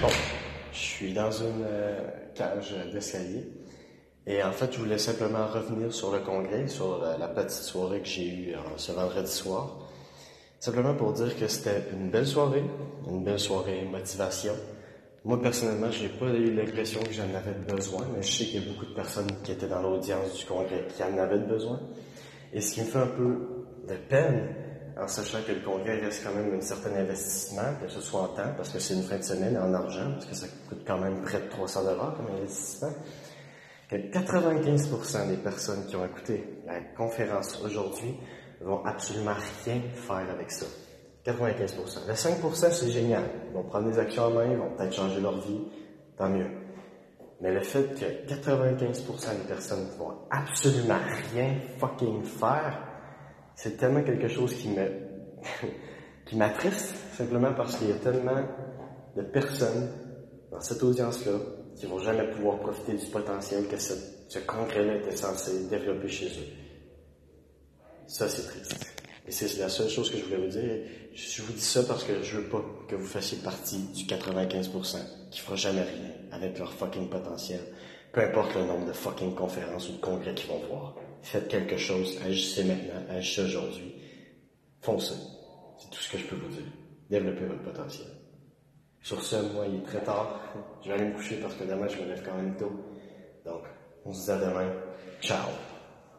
Bon, je suis dans une euh, cage d'escalier. Et en fait, je voulais simplement revenir sur le congrès, sur la, petite soirée que j'ai eue euh, ce vendredi soir. Simplement pour dire que c'était une belle soirée, une belle soirée motivation. Moi, personnellement, je n'ai pas eu l'impression que j'en avais besoin, mais je sais qu'il y a beaucoup de personnes qui étaient dans l'audience du congrès qui en avaient besoin. Et ce qui me fait un peu de peine, en sachant que le congrès reste quand même un certain investissement, que ce soit en temps, parce que c'est une fin de semaine, en argent, parce que ça coûte quand même près de 300 dollars comme investissement, que 95% des personnes qui ont écouté la conférence aujourd'hui vont absolument rien faire avec ça. 95%. Le 5%, c'est génial. Ils vont prendre des actions en main, ils vont peut-être changer leur vie, tant mieux. Mais le fait que 95% des personnes vont absolument rien fucking faire, c'est tellement quelque chose qui me, qui m'attriste, simplement parce qu'il y a tellement de personnes dans cette audience-là qui vont jamais pouvoir profiter du potentiel que ce, ce congrès-là était censé développer chez eux. Ça, c'est triste. Et c'est la seule chose que je voulais vous dire. Je vous dis ça parce que je veux pas que vous fassiez partie du 95% qui fera jamais rien avec leur fucking potentiel. Peu importe le nombre de fucking conférences ou de congrès qu'ils vont voir. Faites quelque chose, agissez maintenant, agissez aujourd'hui. Foncez. C'est tout ce que je peux vous dire. Développez votre potentiel. Sur ce, moi, il est très tard. Je vais aller me coucher parce que demain, je me lève quand même tôt. Donc, on se dit à demain. Ciao.